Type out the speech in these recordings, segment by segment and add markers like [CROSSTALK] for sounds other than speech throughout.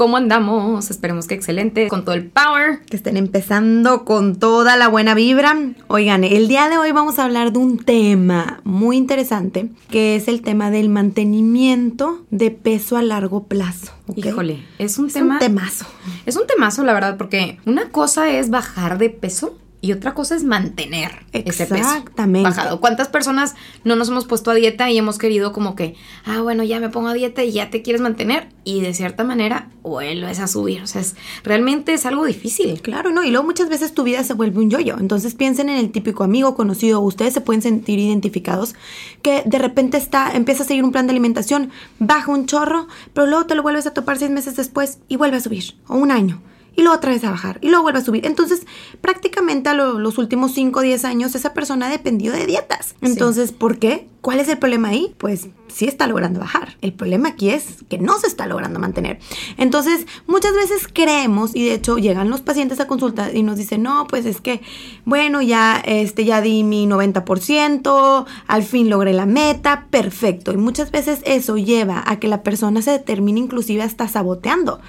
¿cómo andamos? Esperemos que excelente, con todo el power. Que estén empezando con toda la buena vibra. Oigan, el día de hoy vamos a hablar de un tema muy interesante, que es el tema del mantenimiento de peso a largo plazo. Híjole, es un tema. Un temazo. Es un temazo, la verdad, porque una cosa es bajar de peso y otra cosa es mantener ese peso bajado. ¿Cuántas personas no nos hemos puesto a dieta y hemos querido como que, ah, bueno, ya me pongo a dieta y ya te quieres mantener y de cierta manera vuelves a subir? O sea, es, realmente es algo difícil. Claro, ¿no? Y luego muchas veces tu vida se vuelve un yoyo. Entonces piensen en el típico amigo conocido, ustedes se pueden sentir identificados, que de repente está, empieza a seguir un plan de alimentación, baja un chorro, pero luego te lo vuelves a topar seis meses después y vuelve a subir, o un año y luego otra vez a bajar y luego vuelve a subir. Entonces, prácticamente a los últimos 5 o 10 años esa persona ha dependido de dietas. Entonces, ¿por qué? ¿Cuál es el problema ahí? Pues sí está logrando bajar. El problema aquí es que no se está logrando mantener. Entonces, muchas veces creemos y de hecho llegan los pacientes a consulta y nos dicen, "No, pues es que bueno, ya este ya di mi 90%, al fin logré la meta, perfecto." Y muchas veces eso lleva a que la persona se determine inclusive hasta saboteando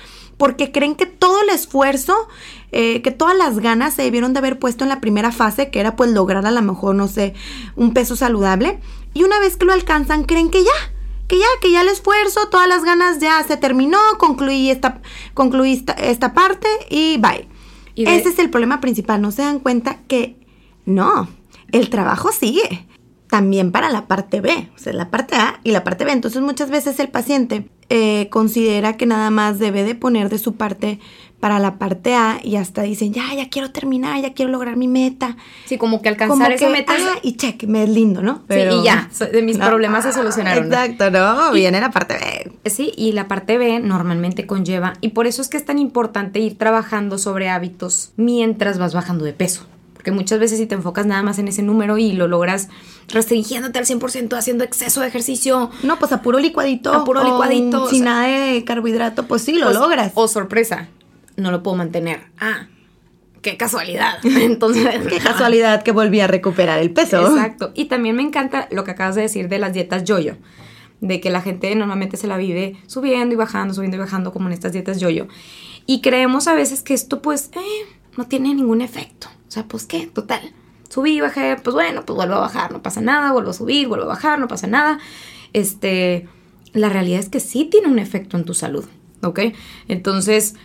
porque creen que todo el esfuerzo, eh, que todas las ganas se debieron de haber puesto en la primera fase, que era pues lograr a lo mejor, no sé, un peso saludable. Y una vez que lo alcanzan, creen que ya, que ya, que ya el esfuerzo, todas las ganas ya se terminó, concluí esta, concluí esta, parte y bye. Ese es el problema principal, no se dan cuenta que no, el trabajo sigue también para la parte B, o sea, la parte A y la parte B. Entonces muchas veces el paciente eh, considera que nada más debe de poner de su parte para la parte A y hasta dicen, ya, ya quiero terminar, ya quiero lograr mi meta. Sí, como que alcanzar esa meta. Ah, y check, me es lindo, ¿no? sí, y ya, de mis problemas se solucionaron. Exacto, ¿no? Viene la parte B. Sí, y la parte B normalmente conlleva, y por eso es que es tan importante ir trabajando sobre hábitos mientras vas bajando de peso. Porque muchas veces si te enfocas nada más en ese número y lo logras restringiéndote al 100%, haciendo exceso de ejercicio. No, pues a puro licuadito. A puro licuadito. Sin nada de carbohidrato, pues sí, lo pues, logras. O sorpresa, no lo puedo mantener. Ah, qué casualidad. [LAUGHS] Entonces, [LAUGHS] qué [LAUGHS] casualidad que volví a recuperar el peso. Exacto. Y también me encanta lo que acabas de decir de las dietas yoyo. De que la gente normalmente se la vive subiendo y bajando, subiendo y bajando, como en estas dietas yoyo. Y creemos a veces que esto, pues, eh, no tiene ningún efecto. O sea, pues qué, total. Subí, bajé, pues bueno, pues vuelvo a bajar, no pasa nada, vuelvo a subir, vuelvo a bajar, no pasa nada. Este, la realidad es que sí tiene un efecto en tu salud, ¿ok? Entonces,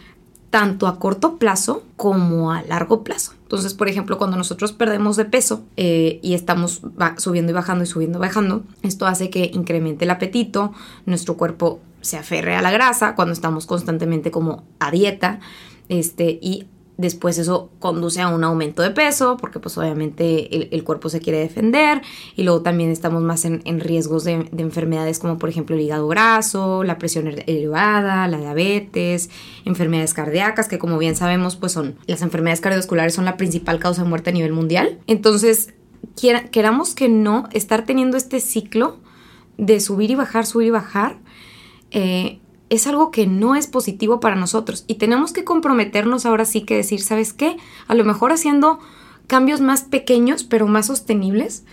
tanto a corto plazo como a largo plazo. Entonces, por ejemplo, cuando nosotros perdemos de peso eh, y estamos subiendo y bajando y subiendo y bajando, esto hace que incremente el apetito, nuestro cuerpo se aferre a la grasa cuando estamos constantemente como a dieta, este, y Después eso conduce a un aumento de peso porque pues obviamente el, cuerpo se quiere defender y luego también estamos más en, riesgos de, enfermedades como por ejemplo el hígado graso, la presión elevada, la diabetes, enfermedades cardíacas que como bien sabemos pues son las enfermedades cardiovasculares son la principal causa de muerte a nivel mundial. Entonces queramos que no estar teniendo este ciclo de subir y bajar, subir y bajar. Eh, es algo que no es positivo para nosotros y tenemos que comprometernos ahora sí que decir, ¿sabes qué? A lo mejor haciendo cambios más pequeños pero más sostenibles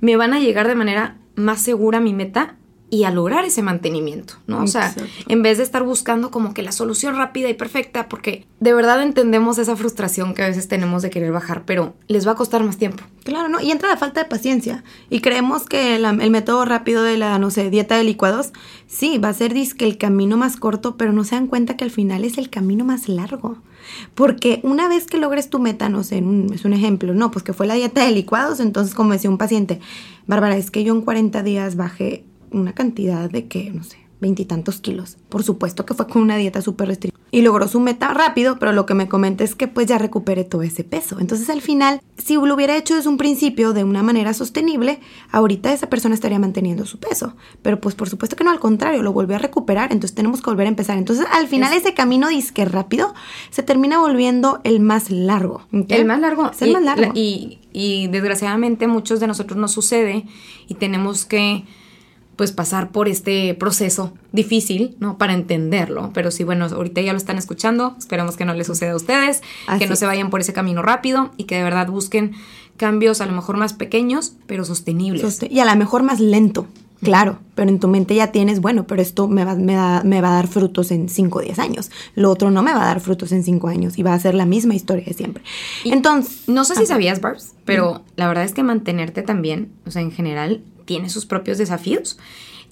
me van a llegar de manera más segura a mi meta y a lograr ese mantenimiento, ¿no? O sea, en vez de estar buscando como que la solución rápida y perfecta, porque de verdad entendemos esa frustración que a veces tenemos de querer bajar, pero les va a costar más tiempo. Claro, ¿no? Y entra la falta de paciencia. Y creemos que la- el método rápido de la, no sé, dieta de licuados, sí, va a ser disque el camino más corto, pero no se dan cuenta que al final es el camino más largo. Porque una vez que logres tu meta, no sé, un- es un ejemplo, no, pues que fue la dieta de licuados, entonces como decía un paciente, Bárbara, es que yo en 40 días bajé una cantidad de que, no sé, veintitantos kilos. Por supuesto que fue con una dieta súper restrictiva. Y logró su meta rápido, pero lo que me comenta es que pues ya recuperé todo ese peso. Entonces al final, si lo hubiera hecho desde un principio de una manera sostenible, ahorita esa persona estaría manteniendo su peso. Pero pues por supuesto que no, al contrario, lo volvió a recuperar. Entonces tenemos que volver a empezar. Entonces al final ese camino disque rápido se termina volviendo el más largo. El más largo. Es el y, más largo. Y, y desgraciadamente muchos de nosotros nos sucede y tenemos que pues pasar por este proceso difícil, ¿no? Para entenderlo. Pero sí, bueno, ahorita ya lo están escuchando. Esperemos que no les suceda a ustedes, Así que no se vayan por ese camino rápido y que de verdad busquen cambios a lo mejor más pequeños, pero sostenibles. Soste- Y a lo mejor más lento, claro, pero en tu mente ya tienes, bueno, pero esto me va, me da- me va a dar frutos en 5 o 10 años. Lo otro no me va a dar frutos en 5 años y va a ser la misma historia de siempre. Y Entonces, No sé si sabías, Barbs, pero la verdad es que mantenerte también, o sea, en general, tiene sus propios desafíos.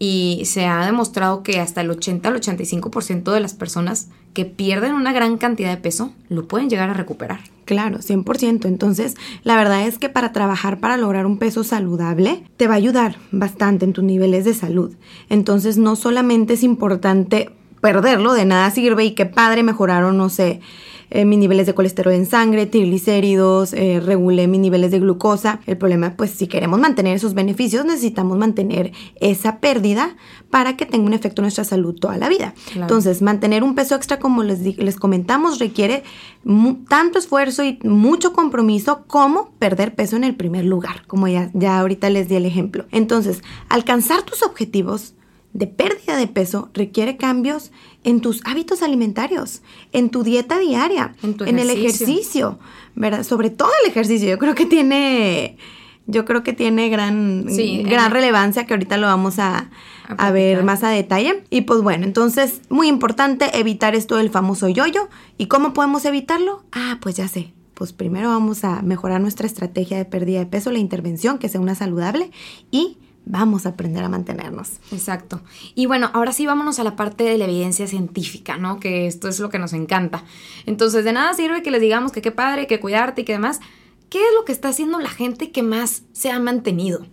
Y se ha demostrado que hasta el 80 al 85% de las personas que pierden una gran cantidad de peso lo pueden llegar a recuperar. Claro, 100%. Entonces, la verdad es que para trabajar para lograr un peso saludable, te va a ayudar bastante en tus niveles de salud. Entonces, no solamente es importante perderlo, de nada sirve y qué padre mejoraron, no sé, eh, mis niveles de colesterol en sangre, triglicéridos, eh, regulé mis niveles de glucosa. El problema, pues, si queremos mantener esos beneficios, necesitamos mantener esa pérdida para que tenga un efecto en nuestra salud toda la vida. Claro. Entonces, mantener un peso extra, como les, les comentamos, requiere tanto esfuerzo y mucho compromiso como perder peso en el primer lugar, como ya, ya ahorita les di el ejemplo. Entonces, alcanzar tus objetivos de pérdida de peso requiere cambios en tus hábitos alimentarios, en tu dieta diaria, En tu el ejercicio. ¿verdad? Sobre todo el ejercicio. Yo creo que tiene, yo creo que tiene gran, Sí, gran relevancia que ahorita lo vamos a, A a ver más a detalle. Y pues bueno, entonces, muy importante evitar esto del famoso yoyo. ¿Y cómo podemos evitarlo? Ah, pues ya sé. Pues primero vamos a mejorar nuestra estrategia de pérdida de peso, la intervención, que sea una saludable, y vamos a aprender a mantenernos. Exacto. Y bueno, ahora sí vámonos a la parte de la evidencia científica, ¿no? Que esto es lo que nos encanta. Entonces, de nada sirve que les digamos que qué padre, que cuidarte y que demás. ¿Qué es lo que está haciendo la gente que más se ha mantenido?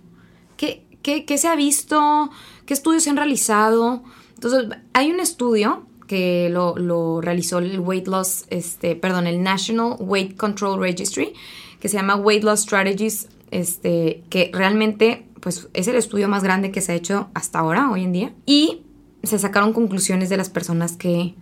¿Qué, qué, qué se ha visto? ¿Qué estudios se han realizado? Entonces, hay un estudio que lo, lo realizó el Weight Loss, este, perdón, el National Weight Control Registry, que se llama Weight Loss Strategies, este, que realmente pues, es el estudio más grande que se ha hecho hasta ahora, hoy en día. Y se sacaron conclusiones de las personas que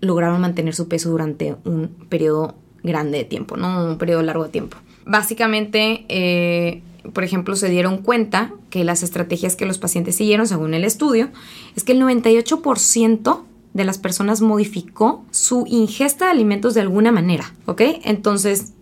lograron mantener su peso durante un periodo grande de tiempo, no un periodo largo de tiempo. Básicamente, eh, por ejemplo, se dieron cuenta que las estrategias que los pacientes siguieron, según el estudio, es que el 98% de las personas modificó su ingesta de alimentos de alguna manera, ¿ok? Entonces,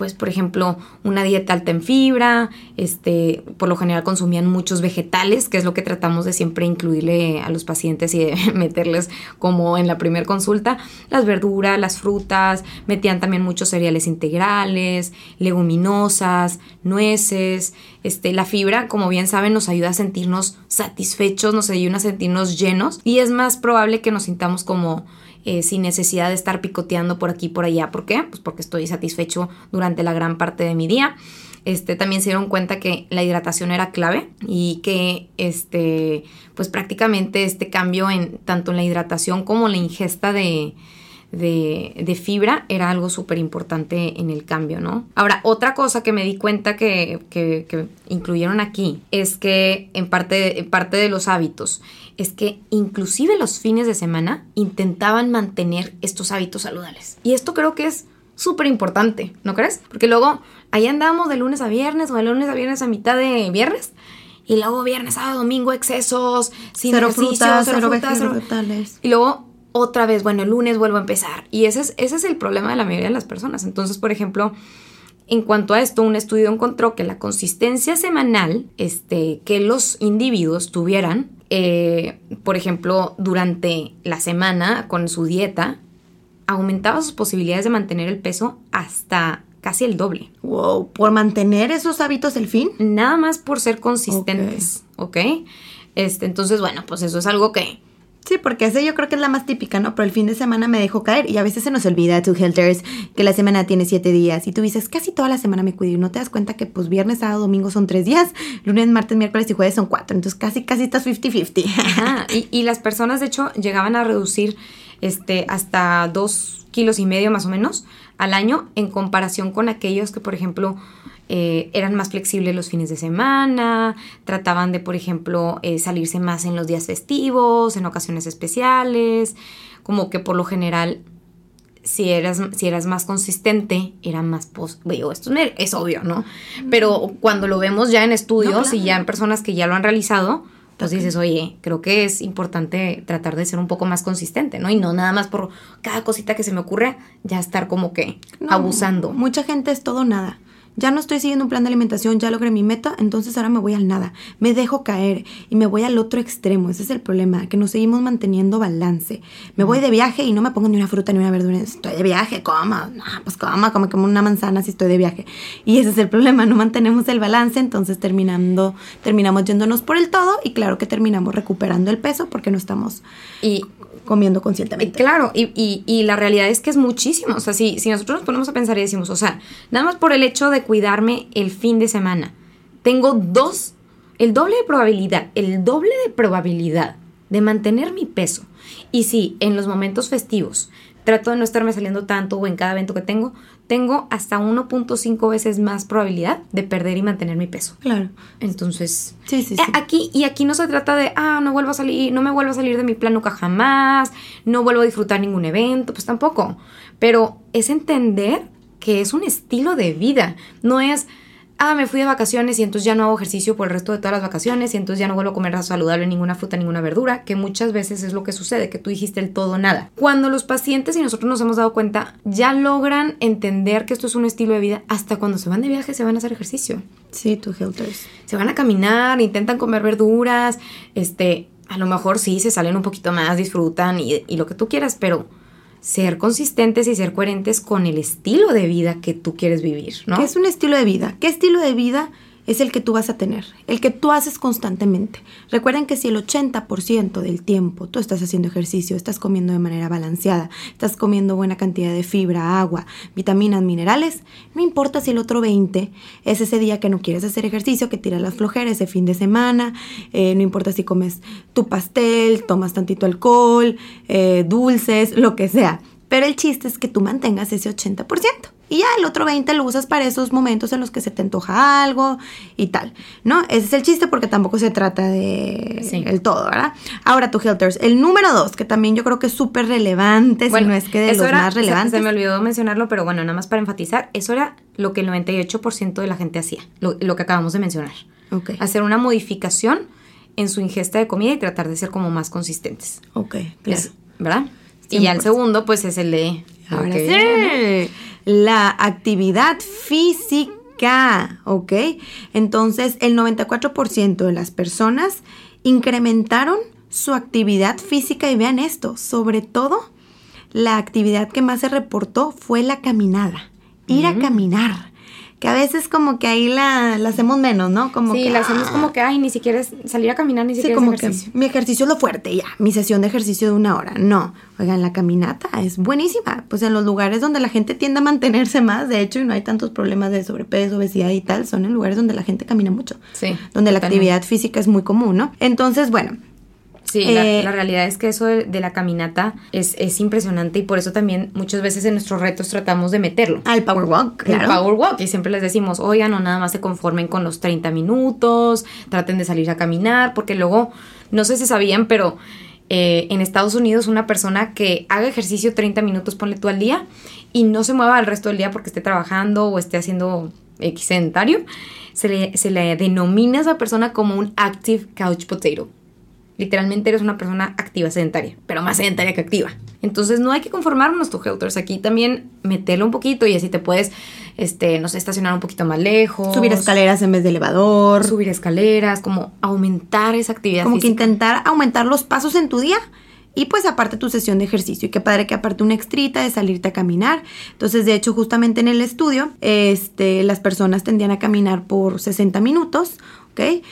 pues por ejemplo, una dieta alta en fibra, este, por lo general consumían muchos vegetales, que es lo que tratamos de siempre incluirle a los pacientes y de [LAUGHS] meterles como en la primera consulta, las verduras, las frutas, metían también muchos cereales integrales, leguminosas, nueces, este, la fibra, como bien saben, nos ayuda a sentirnos satisfechos, nos ayuda a sentirnos llenos y es más probable que nos sintamos como eh, sin necesidad de estar picoteando por aquí y por allá. ¿Por qué? Pues porque estoy satisfecho durante la gran parte de mi día. Este, también se dieron cuenta que la hidratación era clave y que este, pues prácticamente este cambio en tanto en la hidratación como la ingesta de, de, de fibra era algo súper importante en el cambio, ¿no? Ahora, otra cosa que me di cuenta que, que- que incluyeron aquí es que en parte, en parte de los hábitos es que inclusive los fines de semana intentaban mantener estos hábitos saludables. Y esto creo que es súper importante, ¿no crees? Porque luego ahí andamos de lunes a viernes o de lunes a viernes a mitad de viernes. Y luego viernes, sábado, domingo, excesos, sin cero ejercicio, frutas, cero cero frutas, cero- vegetales. y luego otra vez, bueno, el lunes vuelvo a empezar. Y ese es, ese es el problema de la mayoría de las personas. Entonces, por ejemplo, en cuanto a esto, un estudio encontró que la consistencia semanal este, que los individuos tuvieran eh, por ejemplo, durante la semana con su dieta, aumentaba sus posibilidades de mantener el peso hasta casi el doble. Wow, por mantener esos hábitos el fin. Nada más por ser consistentes, ¿ok? Este, entonces, bueno, pues eso es algo que Sí, porque ese yo creo que es la más típica, ¿no? Pero el fin de semana me dejó caer y a veces se nos olvida, tu Helters, que la semana tiene siete días y tú dices, casi toda la semana me cuido y no te das cuenta que pues viernes, sábado, domingo son tres días, lunes, martes, miércoles y jueves son cuatro, entonces casi, casi estás 50-50. [LAUGHS] y, y las personas de hecho llegaban a reducir este, hasta dos kilos y medio más o menos al año en comparación con aquellos que, por ejemplo, eh, eran más flexibles los fines de semana, trataban de, por ejemplo, eh, salirse más en los días festivos, en ocasiones especiales, como que por lo general, si eras, si eras más consistente, era más... Pos esto es obvio, ¿no? Pero cuando lo vemos ya en estudios y ya en personas que ya lo han realizado, pues dices, oye, creo que es importante tratar de ser un poco más consistente, ¿no? Y no nada más por cada cosita que se me ocurre, ya estar como que abusando. Mucha gente es todo nada ya no estoy siguiendo un plan de alimentación, ya logré mi meta, entonces ahora me voy al nada, me dejo caer y me voy al otro extremo. Ese es el problema, que nos seguimos manteniendo balance. Me voy de viaje y no me pongo ni una fruta ni una verdura. Estoy de viaje, coma, no, pues coma, como como una manzana si estoy de viaje. Y ese es el problema, no mantenemos el balance, entonces terminando, terminamos yéndonos por el todo y claro que terminamos recuperando el peso porque no estamos y comiendo conscientemente. Claro, y, la realidad es que es muchísimo. O sea, si, si nosotros nos ponemos a pensar y decimos, o sea, nada más por el hecho de cuidarme el fin de semana, tengo dos, el doble de probabilidad, el doble de probabilidad de mantener mi peso. Y si en los momentos festivos trato de no estarme saliendo tanto o en cada evento que tengo, tengo hasta 1.5 veces más probabilidad de perder y mantener mi peso. Claro. Entonces, sí, sí, sí. Eh, aquí y aquí no se trata de, ah, no vuelvo a salir, no me vuelvo a salir de mi plan nunca jamás, no vuelvo a disfrutar ningún evento, pues tampoco. Pero es entender que es un estilo de vida, no es ah, me fui de vacaciones y entonces ya no hago ejercicio por el resto de todas las vacaciones y entonces ya no vuelvo a comer saludable ninguna fruta, ninguna verdura, que muchas veces es lo que sucede, que tú dijiste el todo nada. Cuando los pacientes y nosotros nos hemos dado cuenta, ya logran entender que esto es un estilo de vida, hasta cuando se van de viaje se van a hacer ejercicio. Sí, tu Helters. Se van a caminar, intentan comer verduras, este, a lo mejor sí se salen un poquito más, disfrutan y, y lo que tú quieras, pero ser consistentes y ser coherentes con el estilo de vida que tú quieres vivir, ¿no? ¿Qué es un estilo de vida? ¿Qué estilo de vida es el que tú vas a tener, el que tú haces constantemente. Recuerden que si el 80% del tiempo tú estás haciendo ejercicio, estás comiendo de manera balanceada, estás comiendo buena cantidad de fibra, agua, vitaminas, minerales, no importa si el otro 20 es ese día que no quieres hacer ejercicio, que tiras las flojeras ese fin de semana, eh, no importa si comes tu pastel, tomas tantito alcohol, eh, dulces, lo que sea. Pero el chiste es que tú mantengas ese 80%. Y ya el otro 20 lo usas para esos momentos en los que se te antoja algo y tal, ¿no? Ese es el chiste porque tampoco se trata de el todo, ¿verdad? Ahora tu Helters, el número dos, que también yo creo que es súper relevante, si no es que de los más relevantes. Se, me olvidó mencionarlo, pero bueno, nada más para enfatizar, eso era lo que el 98% de la gente hacía, lo, que acabamos de mencionar. Okay. Hacer una modificación en su ingesta de comida y tratar de ser como más consistentes. Ok, claro. ¿Verdad? Y ya el segundo, pues es el de... Ahora sí la actividad física, ¿ok? Entonces, el 94% de las personas incrementaron su actividad física y vean esto, sobre todo la actividad que más se reportó fue la caminada, ir a caminar que a veces como que ahí la, hacemos menos, ¿no? Como sí, la hacemos como que, ay, ni siquiera es salir a caminar, ni siquiera sí, como ejercicio. Que mi ejercicio es lo fuerte, ya, mi sesión de ejercicio de una hora. No, oigan, la caminata es buenísima. Pues en los lugares donde la gente tiende a mantenerse más, de hecho, y no hay tantos problemas de sobrepeso, obesidad y tal, son en lugares donde la gente camina mucho. Sí. Donde la actividad física es muy común, ¿no? Entonces, bueno, Sí, eh, la, realidad es que eso de, la caminata es, es, impresionante y por eso también muchas veces en nuestros retos tratamos de meterlo. Al Power Walk, claro. El Power Walk y siempre les decimos, oigan, no nada más se conformen con los 30 minutos, traten de salir a caminar, porque luego, no sé si sabían, pero eh, en Estados Unidos una persona que haga ejercicio 30 minutos, ponle tú al día, y no se mueva el resto del día porque esté trabajando o esté haciendo X sedentario, se le, se le denomina a esa persona como un active couch potato. Literalmente eres una persona activa, sedentaria, pero más sedentaria que activa. Entonces no hay que conformarnos tu Helters. Aquí también meterlo un poquito y así te puedes, este, no sé, estacionar un poquito más lejos. Subir escaleras en vez de elevador. Subir escaleras, como aumentar esa actividad. Como que intentar aumentar los pasos en tu día. Y pues aparte tu sesión de ejercicio. Y qué padre que aparte una extrita de salirte a caminar. Entonces, de hecho, justamente en el estudio, este, las personas tendían a caminar por 60 minutos, ¿ok?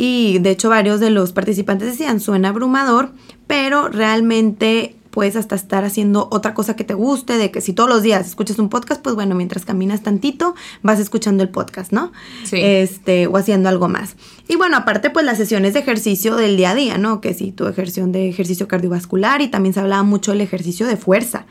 Y de hecho varios de los participantes decían, suena abrumador, pero realmente puedes hasta estar haciendo otra cosa que te guste, de que si todos los días escuchas un podcast, pues bueno, mientras caminas tantito, vas escuchando el podcast, ¿no? Sí. Este, o haciendo algo más. Y bueno, aparte, pues las sesiones de ejercicio del día a día, ¿no? Que si tu ejerción de ejercicio cardiovascular y también se hablaba mucho del ejercicio de fuerza,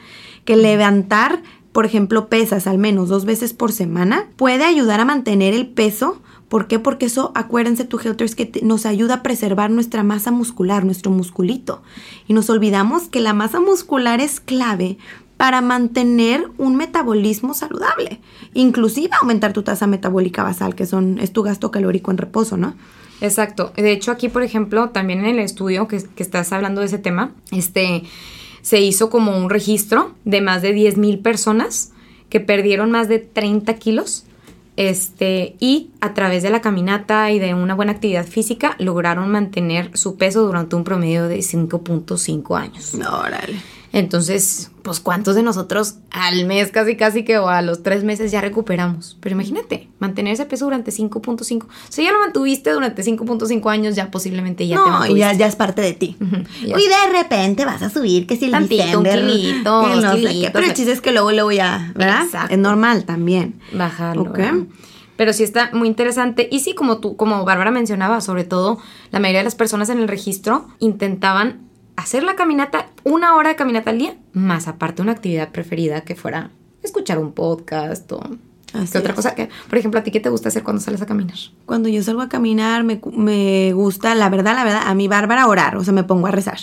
que levantar, por ejemplo, pesas al menos dos veces por semana puede ayudar a mantener el peso ¿Por qué? Porque eso, acuérdense, tu Helters, que nos ayuda a preservar nuestra masa muscular, nuestro musculito. Y nos olvidamos que la masa muscular es clave para mantener un metabolismo saludable, inclusive aumentar tu tasa metabólica basal, que son, es tu gasto calórico en reposo, ¿no? Exacto. De hecho, aquí, por ejemplo, también en el estudio que, estás hablando de ese tema, este, se hizo como un registro de más de 10 mil personas que perdieron más de 30 kilos este, y a través de la caminata y de una buena actividad física lograron mantener su peso durante un promedio de 5.5 años. Órale. Entonces, pues cuántos de nosotros al mes casi casi que o a los tres meses ya recuperamos. Pero imagínate, mantener ese peso durante 5.5. Si ya lo mantuviste durante 5.5 años, ya posiblemente ya te No, y mantuviste. ya, ya es parte de ti. Y de repente vas a subir, que si el Tantito, un diciembre, kilito, que no sé qué. kilitos. Pero el chiste es que luego, luego ya, ¿verdad? Exacto. Es normal también. bajarlo. Ok. ¿verdad? Pero sí está muy interesante. Y sí, como tú, como Bárbara mencionaba, sobre todo, la mayoría de las personas en el registro intentaban hacer la caminata, una hora de caminata al día, más aparte una actividad preferida que fuera escuchar un podcast o Así ¿qué otra es. cosa que, por ejemplo, a ti qué te gusta hacer cuando sales a caminar. Cuando yo salgo a caminar, me, me gusta, la verdad, la verdad, a mí Bárbara orar, o sea, me pongo a rezar.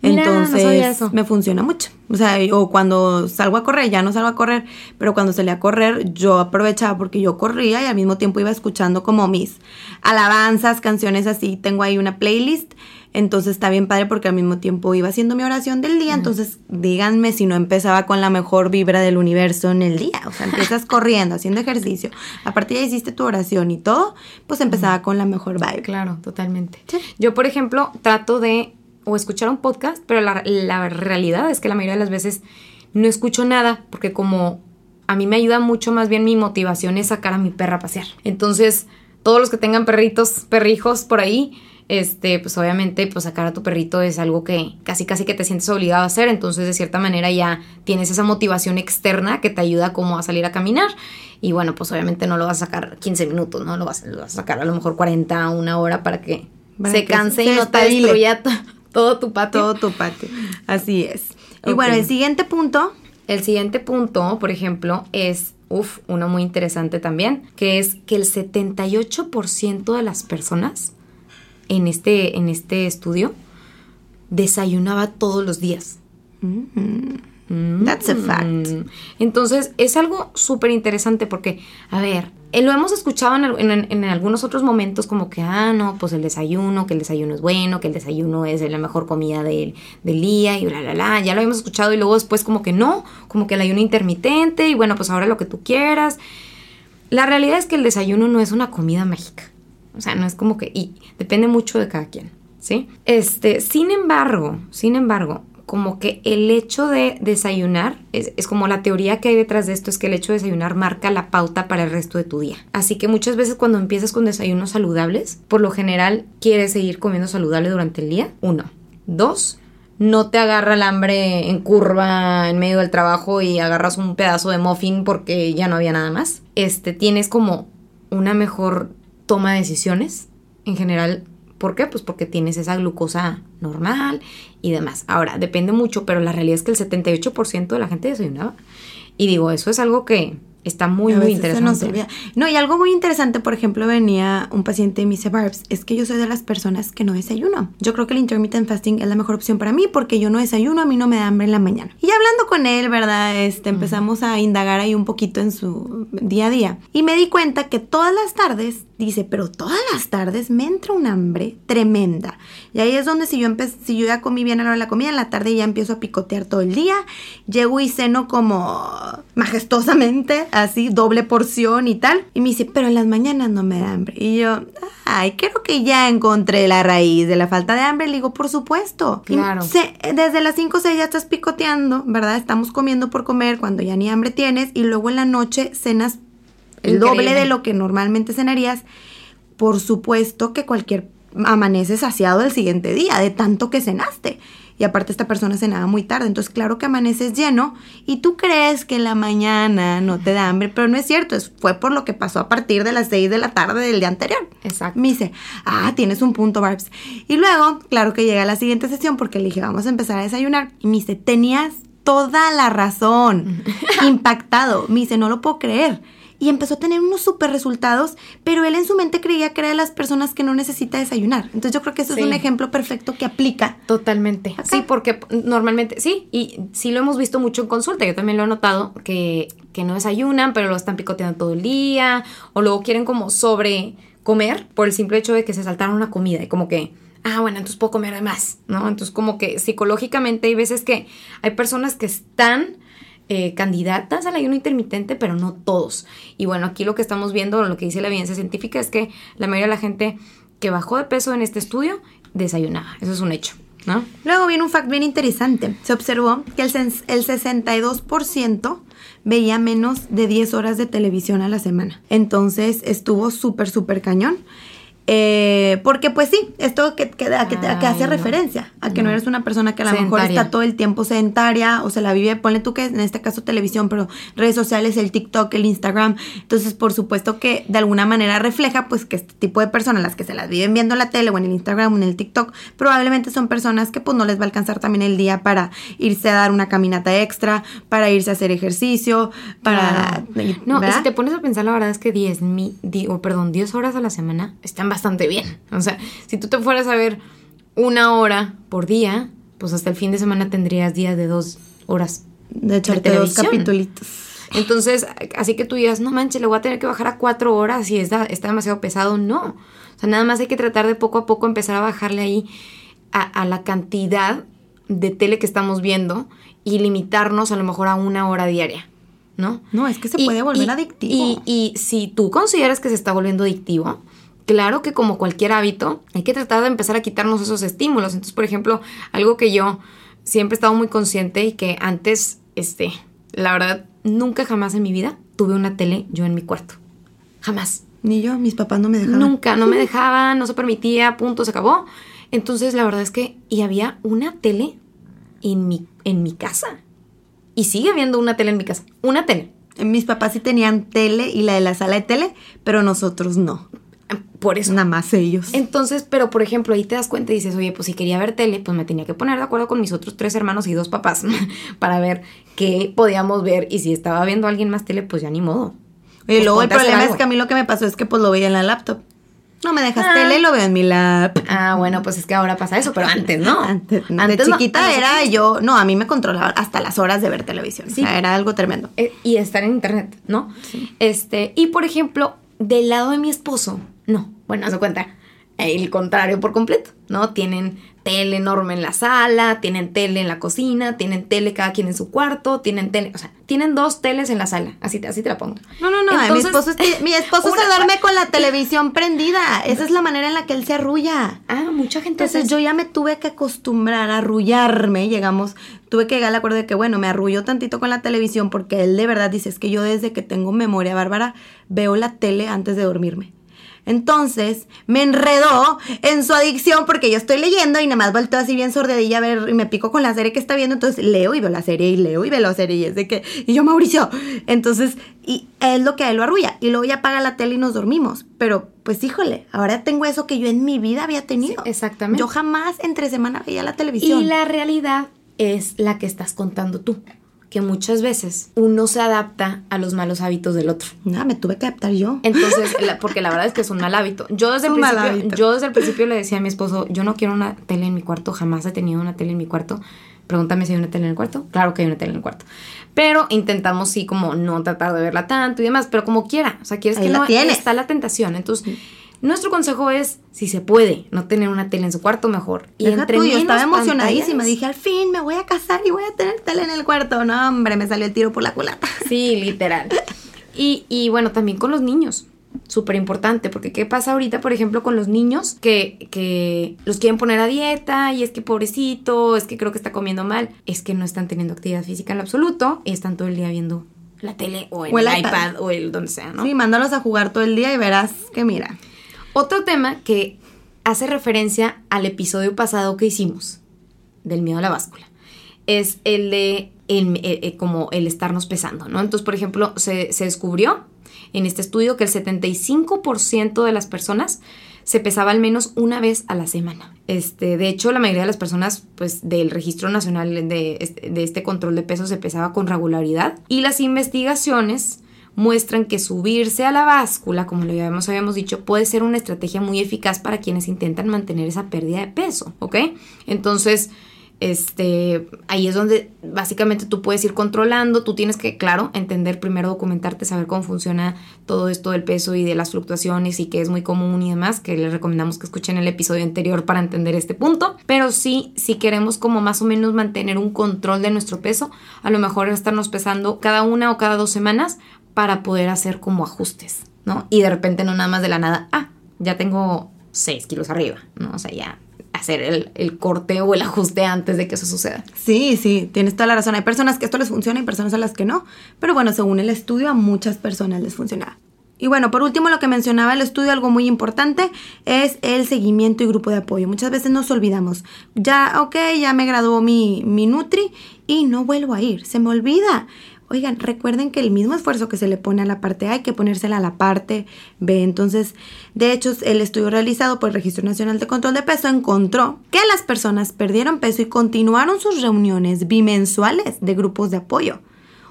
Mira, no Entonces, eso. me funciona mucho. O sea, o cuando salgo a correr, ya no salgo a correr, pero cuando salí a correr, yo aprovechaba porque yo corría y al mismo tiempo iba escuchando como mis alabanzas, canciones así. Tengo ahí una playlist. Entonces está bien padre porque al mismo tiempo iba haciendo mi oración del día. Entonces, díganme si no empezaba con la mejor vibra del universo en el día. O sea, empiezas [LAUGHS] corriendo, haciendo ejercicio. Aparte ya hiciste tu oración y todo, pues empezaba con la mejor vibe. Claro, totalmente. Sí. Yo, por ejemplo, trato de o escuchar un podcast, pero la, la realidad es que la mayoría de las veces no escucho nada, porque como a mí me ayuda mucho más bien mi motivación es sacar a mi perra a pasear. Entonces, todos los que tengan perritos, perrijos por ahí, este, pues obviamente, pues sacar a tu perrito es algo que casi casi que te sientes obligado a hacer, entonces de cierta manera ya tienes esa motivación externa que te ayuda como a salir a caminar y bueno, pues obviamente no lo vas a sacar 15 minutos, ¿no? Lo vas, lo vas a sacar a lo mejor 40, una hora para que Para se que canse se y no te destruya to- todo tu patio. Todo tu patio. Así es. Y bueno, el siguiente punto El siguiente punto, por ejemplo, es, uff, uno muy interesante también, que es que el 78% de las personas en este, en este estudio desayunaba todos los días. Mm, That's a fact. Mm. Entonces, es algo súper interesante porque, a ver, eh, lo hemos escuchado en, en- en algunos otros momentos como que, ah, no, pues el desayuno, que el desayuno es bueno, que el desayuno es la mejor comida del, del día y bla, bla, bla. Ya lo habíamos escuchado y luego después como que no, como que el ayuno intermitente y bueno, pues ahora lo que tú quieras. La realidad es que el desayuno no es una comida mágica. O sea, no es como que... Y depende mucho de cada quien, ¿sí? Este, sin embargo, sin embargo, como que el hecho de desayunar, es, es como la teoría que hay detrás de esto, es que el hecho de desayunar marca la pauta para el resto de tu día. Así que muchas veces cuando empiezas con desayunos saludables, por lo general quieres seguir comiendo saludable durante el día. Uno. Dos, no te agarra el hambre en curva en medio del trabajo y agarras un pedazo de muffin porque ya no había nada más. Este, tienes como una mejor toma de decisiones en general. ¿Por qué? Pues porque tienes esa glucosa normal y demás. Ahora, depende mucho, pero la realidad es que el 78% de la gente desayunaba. Y digo, eso es algo que Está muy, A muy interesante. olvida. No, y algo muy interesante, por ejemplo, venía un paciente y me dice, Barbs, es que yo soy de las personas que no desayuno. Yo creo que el intermittent fasting es la mejor opción para mí porque yo no desayuno, a mí no me da hambre en la mañana. Y hablando con él, ¿verdad? Este, empezamos a indagar ahí un poquito en su día a día. Y me di cuenta que todas las tardes, dice, pero todas las tardes me entra un hambre tremenda. Y ahí es donde si yo, si yo ya comí bien a la hora de la comida, en la tarde ya empiezo a picotear todo el día. Llego y ceno como majestuosamente, así, doble porción y tal. Y me dice, pero en las mañanas no me da hambre. Y yo, ay, creo que ya encontré la raíz de la falta de hambre. Le digo, por supuesto. Claro. se- desde las 5 o 6 ya estás picoteando, ¿verdad? Estamos comiendo por comer cuando ya ni hambre tienes. Y luego en la noche cenas el doble de lo que normalmente cenarías. Por supuesto que cualquier amanece saciado el siguiente día de tanto que cenaste. Y aparte esta persona cenaba muy tarde, entonces claro que amaneces lleno y tú crees que en la mañana no te da hambre, pero no es cierto, es, fue por lo que pasó a partir de las 6 de la tarde del día anterior. Exacto. Me dice, ah, tienes un punto, Barbs. Y luego, claro que llega la siguiente sesión porque le dije, vamos a empezar a desayunar. Y me dice, tenías toda la razón. [LAUGHS] Impactado. Me dice, no lo puedo creer. Y empezó a tener unos súper resultados, pero él en su mente creía que era de las personas que no necesita desayunar. Entonces yo creo que eso Sí. es un ejemplo perfecto que aplica. Totalmente. Acá. Sí, porque normalmente, sí, y sí lo hemos visto mucho en consulta. Yo también lo he notado que, que no desayunan, pero lo están picoteando todo el día, o luego quieren como sobre comer por el simple hecho de que se saltaron una comida y como que, ah, bueno, entonces puedo comer de más, ¿no? Entonces como que psicológicamente hay veces que hay personas que están eh, candidatas al ayuno intermitente, pero no todos. Y bueno, aquí lo que estamos viendo, lo que dice la evidencia científica es que la mayoría de la gente que bajó de peso en este estudio desayunaba. Eso es un hecho, ¿no? Luego viene un fact bien interesante. Se observó que el, el 62% veía menos de 10 horas de televisión a la semana. Entonces estuvo súper, súper cañón. Eh, porque pues sí, esto que, que, a que, a que hace no. referencia, a que no. No. eres una persona que a lo mejor está todo el tiempo sedentaria o se la vive, ponle tú que en este caso televisión, pero redes sociales, el TikTok, el Instagram. Entonces, por supuesto que de alguna manera refleja pues que este tipo de personas, las que se las viven viendo en la tele o en el Instagram o en el TikTok, probablemente son personas que pues no les va a alcanzar también el día para irse a dar una caminata extra, para irse a hacer ejercicio, para... No, si te pones a pensar, la verdad es que 10, mi, di- o perdón, 10 horas a la semana están bastante bien. O sea, si tú te fueras a ver una hora por día, pues hasta el fin de semana tendrías días de dos horas. de echarte dos televisión. capitulitos. Entonces, así que tú digas, no manches, le voy a tener que bajar a cuatro horas y está, está demasiado pesado. No. O sea, nada más hay que tratar de poco a poco empezar a bajarle ahí a, a la cantidad de tele que estamos viendo y limitarnos a lo mejor a una hora diaria, ¿no? No, es que se puede volver adictivo. Y, y si tú consideras que se está volviendo adictivo, claro que como cualquier hábito, hay que tratar de empezar a quitarnos esos estímulos. Entonces, por ejemplo, algo que yo siempre he estado muy consciente y que antes, este, la verdad, nunca jamás en mi vida tuve una tele yo en mi cuarto. Jamás. Ni yo, mis papás no me dejaban. Nunca, no me [LAUGHS] dejaban, no se permitía, punto, se acabó. Entonces, la verdad es que, y había una tele en mi, en mi casa. Y sigue habiendo una tele en mi casa. Una tele. Mis papás sí tenían tele y la de la sala de tele, pero nosotros no. Por eso. Nada más ellos. Entonces, pero por ejemplo, ahí te das cuenta y dices, oye, pues si quería ver tele, pues me tenía que poner de acuerdo con mis otros tres hermanos y dos papás [LAUGHS] para ver qué podíamos ver. Y si estaba viendo a alguien más tele, pues ya ni modo. Y Pues luego el problema es que a mí lo que me pasó es que pues lo veía en la laptop. No me dejas Ah. tele, lo veo en mi lap. Ah, bueno, pues es que ahora pasa eso, pero antes no. [LAUGHS] Antes, de Antes no. chiquita era yo, no, a mí me controlaba hasta las horas de ver televisión. Sí. O sea, era algo tremendo. Eh, y estar en internet, ¿no? Este, y por ejemplo, del lado de mi esposo, no, bueno, haz de cuenta, el contrario por completo, ¿no? Tienen tele enorme en la sala, tienen tele en la cocina, tienen tele cada quien en su cuarto, tienen tele, o sea, tienen dos teles en la sala, así, te- así te la pongo. No, no, no, mi Entonces- esposo, es- [LAUGHS] mi esposo Una- se duerme con la [LAUGHS] televisión prendida. Esa es la manera en la que él se arrulla. Ah, mucha gente Entonces hace yo ya me tuve que acostumbrar a arrullarme, llegamos, tuve que llegar al acuerdo de que bueno, me arrullo tantito con la televisión porque él de verdad dice, es que yo desde que tengo memoria bárbara veo la tele antes de dormirme. Entonces me enredó en su adicción porque yo estoy leyendo y nada más volteo así bien sordedilla a ver y me pico con la serie que está viendo. Entonces leo y veo la serie y leo y veo la serie y es de que, y yo Mauricio. Entonces, y es lo que a él lo arrulla. Y luego ya apaga la tele y nos dormimos. Pero pues híjole, ahora tengo eso que yo en mi vida había tenido. Sí, exactamente. Yo jamás entre semana veía la televisión. Y la realidad es la que estás contando tú. Que muchas veces uno se adapta a los malos hábitos del otro. No, me tuve que adaptar yo. Entonces, [LAUGHS] porque la verdad es que es un mal hábito. Yo desde, el principio, yo desde el principio le decía a mi esposo, yo no quiero una tele en mi cuarto, jamás he tenido una tele en mi cuarto. Pregúntame si hay una tele en el cuarto. Claro que hay una tele en el cuarto. Pero intentamos sí como no tratar de verla tanto y demás, pero como quiera. O sea, quieres que no está la tentación. Entonces, nuestro consejo es, si se puede, no tener una tele en su cuarto, mejor. Y entre tú, yo estaba emocionadísima. Dije, al fin me voy a casar y voy a tener tele en el cuarto. No, hombre, me salió el tiro por la culata. [LAUGHS] Sí, literal. y, y bueno, también con los niños súper importante, porque ¿qué pasa ahorita, por ejemplo, con los niños que, que los quieren poner a dieta y es que pobrecito, es que creo que está comiendo mal, es que no están teniendo actividad física en lo absoluto y están todo el día viendo la tele o el, iPad. o el donde sea, ¿no? Sí, mándalos a jugar todo el día y verás que mira. Otro tema que hace referencia al episodio pasado que hicimos del miedo a la báscula es el de el, eh, eh, como el estarnos pesando, ¿no? Entonces, por ejemplo, se, se descubrió en este estudio que el 75% de las personas se pesaba al menos una vez a la semana. Este, de hecho, la mayoría de las personas pues, del Registro Nacional de este, de este control de peso se pesaba con regularidad y las investigaciones muestran que subirse a la báscula, como lo habíamos, habíamos dicho, puede ser una estrategia muy eficaz para quienes intentan mantener esa pérdida de peso, ¿ok? Entonces, este, ahí es donde básicamente tú puedes ir controlando, tú tienes que, claro, entender primero, documentarte, saber cómo funciona todo esto del peso y de las fluctuaciones y que es muy común y demás, que les recomendamos que escuchen el episodio anterior para entender este punto, pero sí, si queremos como más o menos mantener un control de nuestro peso, a lo mejor estarnos pesando cada una o cada dos semanas para poder hacer como ajustes, ¿no? Y de repente no nada más de la nada, ah, ya tengo 6 kilos arriba, ¿no? O sea, ya hacer el, corte o el ajuste antes de que eso suceda. Sí, sí, tienes toda la razón. Hay personas que esto les funciona y personas a las que no. Pero bueno, según el estudio, a muchas personas les funciona. Y bueno, por último, lo que mencionaba el estudio, algo muy importante, es el seguimiento y grupo de apoyo. Muchas veces nos olvidamos. Ya, ok, ya me graduó mi, mi Nutri y no vuelvo a ir. Se me olvida. Oigan, recuerden que el mismo esfuerzo que se le pone a la parte A hay que ponérsela a la parte B. Entonces, de hecho, el estudio realizado por el Registro Nacional de Control de Peso encontró que las personas perdieron peso y continuaron sus reuniones bimensuales de grupos de apoyo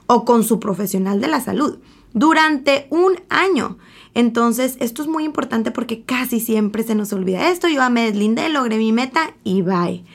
o con su profesional de la salud durante un año. Entonces, esto es muy importante porque casi siempre se nos olvida esto. Yo me deslindé, logré mi meta y bye.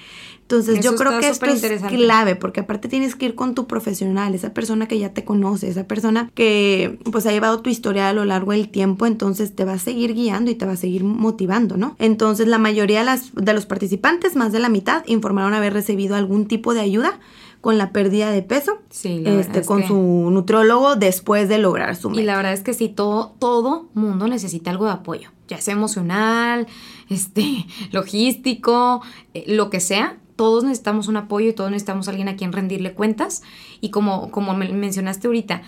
Entonces yo creo que esto es clave porque aparte tienes que ir con tu profesional, esa persona que ya te conoce, esa persona que pues ha llevado tu historia a lo largo del tiempo, entonces te va a seguir guiando y te va a seguir motivando, ¿no? Entonces la mayoría de, las, de los participantes, más de la mitad, informaron haber recibido algún tipo de ayuda con la pérdida de peso, sí, este, con su nutrólogo después de lograr su meta. Y la verdad es que sí, todo, todo mundo necesita algo de apoyo, ya sea emocional, este, [LAUGHS] logístico, eh, lo que sea, todos necesitamos un apoyo y todos necesitamos a alguien a quien rendirle cuentas. Y como, como mencionaste ahorita,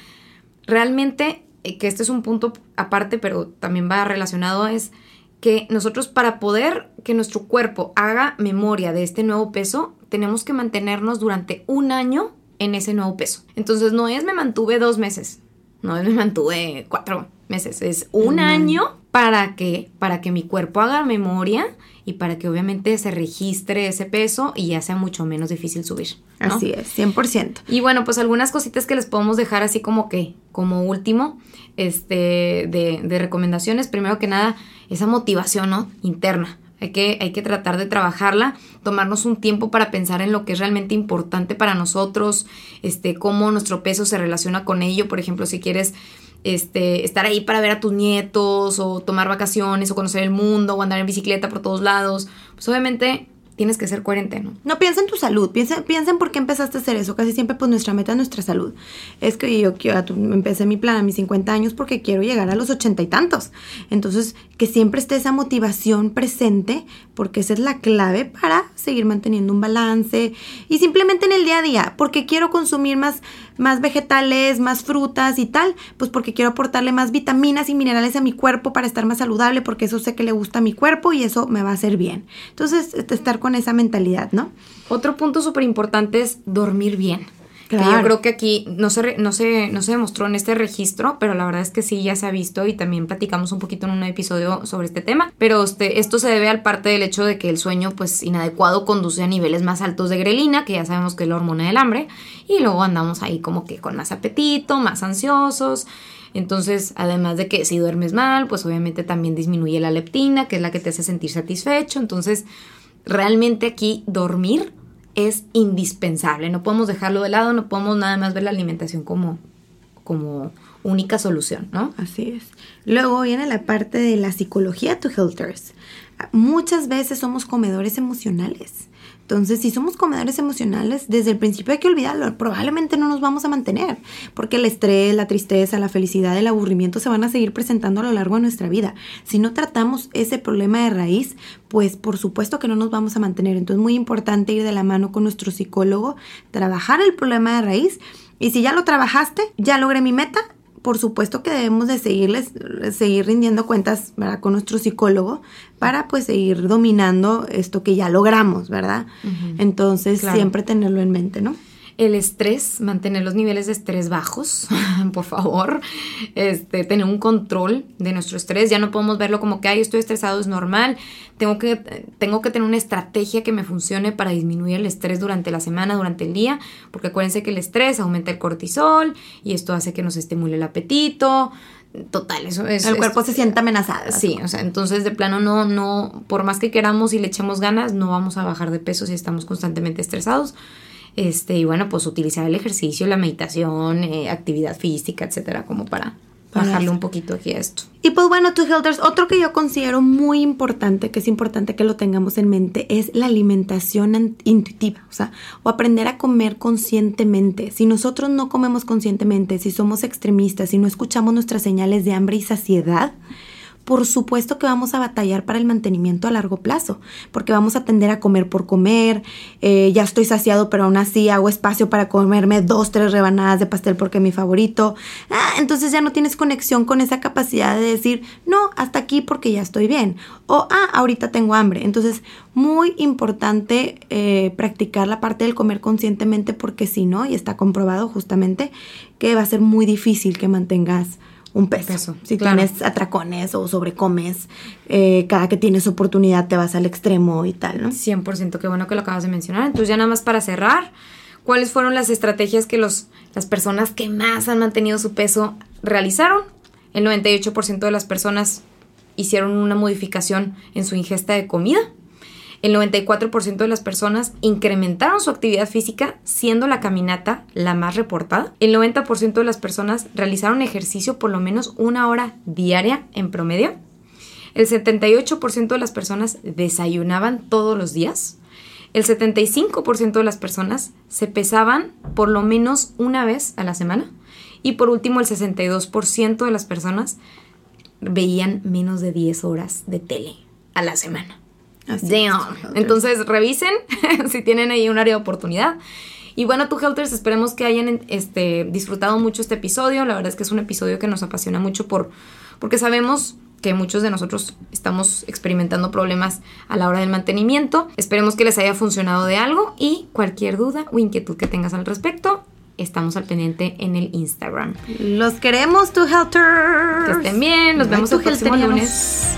realmente, eh, que este es un punto aparte, pero también va relacionado, es que nosotros para poder que nuestro cuerpo haga memoria de este nuevo peso, tenemos que mantenernos durante un año en ese nuevo peso. Entonces no es me mantuve dos meses, no es me mantuve cuatro meses, es un año para que, para que mi cuerpo haga memoria y para que obviamente se registre ese peso y ya sea mucho menos difícil subir. Así es, 100%. Y bueno, pues algunas cositas que les podemos dejar así como que, como último, este, de, de recomendaciones. Primero que nada, esa motivación, ¿no? Interna. Hay que, hay que tratar de trabajarla, tomarnos un tiempo para pensar en lo que es realmente importante para nosotros, este, cómo nuestro peso se relaciona con ello. Por ejemplo, si quieres este, estar ahí para ver a tus nietos o tomar vacaciones o conocer el mundo o andar en bicicleta por todos lados, pues obviamente tienes que ser coherente, ¿no? No, piensa en tu salud, piensa, piensa en por qué empezaste a hacer eso. Casi siempre, pues nuestra meta es nuestra salud. Es que yo quiero, empecé mi plan a mis 50 años porque quiero llegar a los ochenta y tantos. Entonces, que siempre esté esa motivación presente, porque esa es la clave para seguir manteniendo un balance y simplemente en el día a día, porque quiero consumir más, más vegetales, más frutas y tal, pues porque quiero aportarle más vitaminas y minerales a mi cuerpo para estar más saludable, porque eso sé que le gusta a mi cuerpo y eso me va a hacer bien. Entonces, estar con esa mentalidad, ¿no? Otro punto súper importante es dormir bien. Que yo creo que aquí no se, no, se, no se demostró en este registro, pero la verdad es que sí ya se ha visto y también platicamos un poquito en un episodio sobre este tema. Pero este, esto se debe al parte del hecho de que el sueño pues inadecuado conduce a niveles más altos de grelina, que ya sabemos que es la hormona del hambre, y luego andamos ahí como que con más apetito, más ansiosos. Entonces, además de que si duermes mal, pues obviamente también disminuye la leptina, que es la que te hace sentir satisfecho. Entonces, realmente aquí dormir es indispensable. No podemos dejarlo de lado, no podemos nada más ver la alimentación como, como única solución, ¿no? Así es. Luego viene la parte de la psicología to healthers. Muchas veces somos comedores emocionales. Entonces, si somos comedores emocionales, desde el principio hay que olvidarlo. Probablemente no nos vamos a mantener, porque el estrés, la tristeza, la felicidad, el aburrimiento se van a seguir presentando a lo largo de nuestra vida. Si no tratamos ese problema de raíz, pues por supuesto que no nos vamos a mantener. Entonces, es muy importante ir de la mano con nuestro psicólogo, trabajar el problema de raíz. Y si ya lo trabajaste, ya logré mi meta, por supuesto que debemos de seguirles, seguir rindiendo cuentas con nuestro psicólogo para pues seguir dominando esto que ya logramos, ¿verdad? Entonces siempre tenerlo en mente, ¿no? El estrés, mantener los niveles de estrés bajos, [LAUGHS] por favor, este, tener un control de nuestro estrés, ya no podemos verlo como que, ay, estoy estresado, es normal, tengo que, tengo que tener una estrategia que me funcione para disminuir el estrés durante la semana, durante el día, porque acuérdense que el estrés aumenta el cortisol y esto hace que nos estimule el apetito, total, eso es. El cuerpo se siente amenazado. Sí, o sea, entonces de plano no, no, por más que queramos y le echemos ganas, no vamos a bajar de peso si estamos constantemente estresados. Este, y bueno, pues utilizar el ejercicio, la meditación, eh, actividad física, etcétera, como para bajarle un poquito aquí a esto. Y pues bueno, to Healthers, otro que yo considero muy importante, que es importante que lo tengamos en mente, es la alimentación intuitiva, o sea, o aprender a comer conscientemente. Si nosotros no comemos conscientemente, si somos extremistas, si no escuchamos nuestras señales de hambre y saciedad, por supuesto que vamos a batallar para el mantenimiento a largo plazo, porque vamos a tender a comer por comer, eh, ya estoy saciado, pero aún así hago espacio para comerme dos, tres rebanadas de pastel porque es mi favorito. Ah, entonces ya no tienes conexión con esa capacidad de decir, no, hasta aquí porque ya estoy bien. O, ah, ahorita tengo hambre. Entonces, muy importante eh, practicar la parte del comer conscientemente porque si no, y está comprobado justamente, que va a ser muy difícil que mantengas un peso. si tienes atracones o sobrecomes, eh, cada que tienes oportunidad te vas al extremo y tal, ¿no? 100%, qué bueno que lo acabas de mencionar. Entonces ya nada más para cerrar, ¿cuáles fueron las estrategias que los, las personas que más han mantenido su peso realizaron? El 98% de las personas hicieron una modificación en su ingesta de comida el 94% de las personas incrementaron su actividad física, siendo la caminata la más reportada. El 90% de las personas realizaron ejercicio por lo menos una hora diaria en promedio. El 78% de las personas desayunaban todos los días. El 75% de las personas se pesaban por lo menos una vez a la semana. Y por último, el 62% de las personas veían menos de 10 horas de tele a la semana. Entonces revisen [LAUGHS] si tienen ahí un área de oportunidad. Y bueno, tú Helters, esperemos que hayan este, disfrutado mucho este episodio. La verdad es que es un episodio que nos apasiona mucho por, porque sabemos que muchos de nosotros estamos experimentando problemas a la hora del mantenimiento. Esperemos que les haya funcionado de algo y cualquier duda o inquietud que tengas al respecto, estamos al pendiente en el Instagram. Los queremos, tu Helters. Que estén bien, nos vemos el próximo lunes.